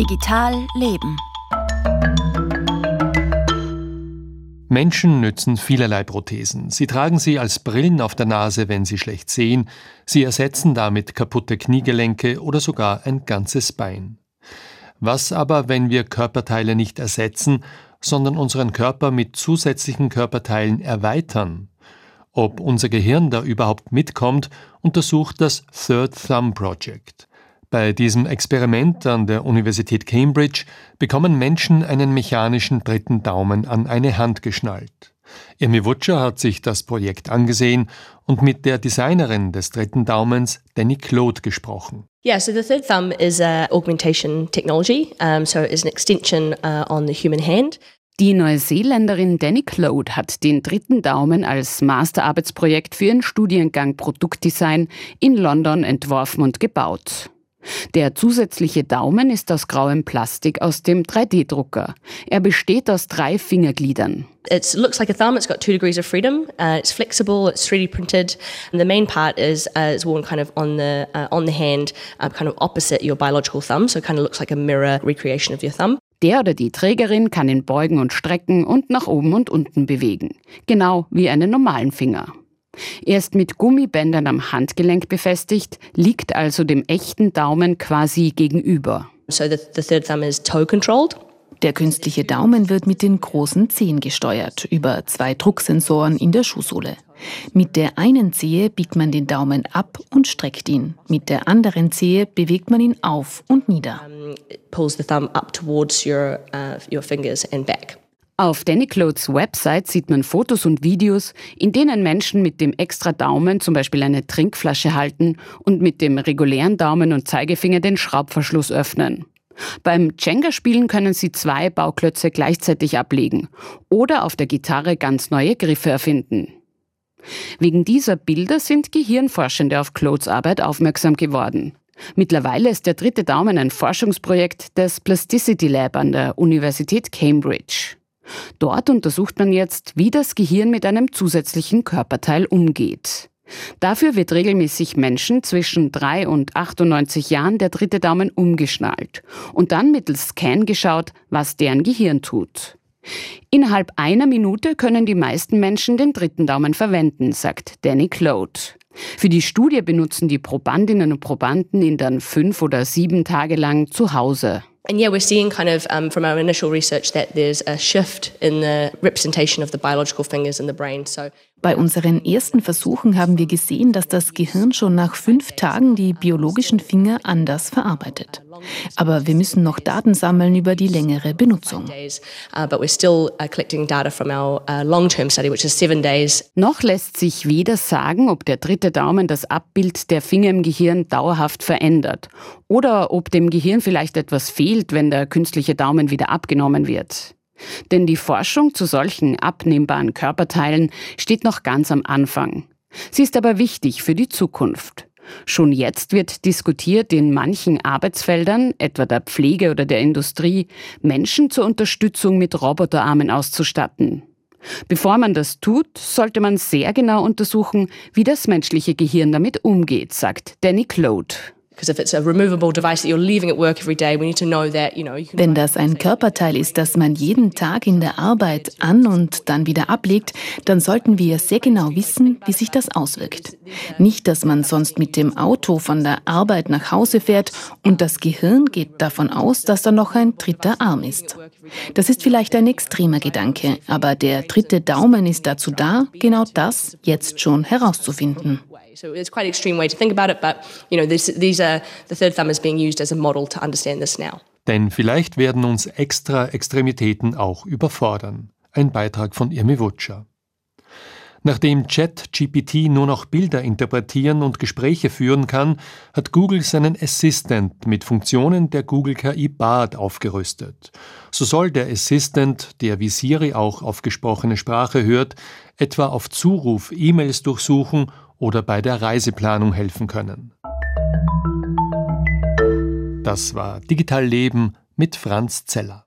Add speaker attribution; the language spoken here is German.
Speaker 1: Digital Leben.
Speaker 2: Menschen nützen vielerlei Prothesen. Sie tragen sie als Brillen auf der Nase, wenn sie schlecht sehen. Sie ersetzen damit kaputte Kniegelenke oder sogar ein ganzes Bein. Was aber, wenn wir Körperteile nicht ersetzen, sondern unseren Körper mit zusätzlichen Körperteilen erweitern? Ob unser Gehirn da überhaupt mitkommt, untersucht das Third Thumb Project. Bei diesem Experiment an der Universität Cambridge bekommen Menschen einen mechanischen dritten Daumen an eine Hand geschnallt. Irmi Wutscher hat sich das Projekt angesehen und mit der Designerin des dritten Daumens, Danny Claude, gesprochen.
Speaker 3: Yeah, so the third thumb is a augmentation technology, um, so it is an extension uh, on the human hand.
Speaker 4: Die Neuseeländerin Danny Claude hat den dritten Daumen als Masterarbeitsprojekt für ihren Studiengang Produktdesign in London entworfen und gebaut. Der zusätzliche Daumen ist aus grauem Plastik aus dem 3D-Drucker. Er besteht aus drei Fingergliedern.
Speaker 3: It looks like a thumb. It's got two degrees of freedom. Uh, it's flexible. It's 3D printed. And the main part is uh, is worn kind of on the uh, on the hand, uh, kind of opposite your biological thumb. So it kind of looks like a mirror recreation of your thumb.
Speaker 4: Der oder die Trägerin kann ihn beugen und strecken und nach oben und unten bewegen, genau wie einen normalen Finger. Er ist mit Gummibändern am Handgelenk befestigt, liegt also dem echten Daumen quasi gegenüber.
Speaker 3: So the, the third thumb is toe controlled.
Speaker 5: Der künstliche Daumen wird mit den großen Zehen gesteuert, über zwei Drucksensoren in der Schuhsohle. Mit der einen Zehe biegt man den Daumen ab und streckt ihn. Mit der anderen Zehe bewegt man ihn auf und nieder.
Speaker 3: Um,
Speaker 4: Auf Danny Clothes Website sieht man Fotos und Videos, in denen Menschen mit dem extra Daumen zum Beispiel eine Trinkflasche halten und mit dem regulären Daumen und Zeigefinger den Schraubverschluss öffnen. Beim Jenga-Spielen können Sie zwei Bauklötze gleichzeitig ablegen oder auf der Gitarre ganz neue Griffe erfinden. Wegen dieser Bilder sind Gehirnforschende auf Clothes Arbeit aufmerksam geworden. Mittlerweile ist der dritte Daumen ein Forschungsprojekt des Plasticity Lab an der Universität Cambridge. Dort untersucht man jetzt, wie das Gehirn mit einem zusätzlichen Körperteil umgeht. Dafür wird regelmäßig Menschen zwischen 3 und 98 Jahren der dritte Daumen umgeschnallt und dann mittels Scan geschaut, was deren Gehirn tut. Innerhalb einer Minute können die meisten Menschen den dritten Daumen verwenden, sagt Danny Claude. Für die Studie benutzen die Probandinnen und Probanden ihn dann fünf oder sieben Tage lang zu Hause.
Speaker 3: And yeah, we're seeing kind of um, from our initial research that there's a shift in the representation of the biological fingers in the brain. So
Speaker 5: bei unseren ersten Versuchen haben wir gesehen, dass das Gehirn schon nach fünf Tagen die biologischen Finger anders verarbeitet. Aber wir müssen noch Daten sammeln über die längere Benutzung.
Speaker 3: Uh, uh,
Speaker 4: noch lässt sich weder sagen, ob der dritte Daumen das Abbild der Finger im Gehirn dauerhaft verändert oder ob dem Gehirn vielleicht etwas fehlt, wenn der künstliche Daumen wieder abgenommen wird. Denn die Forschung zu solchen abnehmbaren Körperteilen steht noch ganz am Anfang. Sie ist aber wichtig für die Zukunft. Schon jetzt wird diskutiert, in manchen Arbeitsfeldern, etwa der Pflege oder der Industrie, Menschen zur Unterstützung mit Roboterarmen auszustatten. Bevor man das tut, sollte man sehr genau untersuchen, wie das menschliche Gehirn damit umgeht, sagt Danny Claude.
Speaker 5: Wenn das ein Körperteil ist, das man jeden Tag in der Arbeit an und dann wieder ablegt, dann sollten wir sehr genau wissen, wie sich das auswirkt. Nicht, dass man sonst mit dem Auto von der Arbeit nach Hause fährt und das Gehirn geht davon aus, dass da noch ein dritter Arm ist. Das ist vielleicht ein extremer Gedanke, aber der dritte Daumen ist dazu da, genau das jetzt schon herauszufinden.
Speaker 3: So it's quite an extreme way to think about it, but you know, this, these are the third thumb is being used as a model to understand this now.
Speaker 2: Denn vielleicht werden uns extra Extremitäten auch überfordern. Ein Beitrag von Irmi Wutscher. Nachdem ChatGPT nur noch Bilder interpretieren und Gespräche führen kann, hat Google seinen Assistant mit Funktionen der Google KI Bard aufgerüstet. So soll der Assistant, der wie Siri auch auf gesprochene Sprache hört, etwa auf Zuruf E-Mails durchsuchen oder bei der Reiseplanung helfen können. Das war Digital Leben mit Franz Zeller.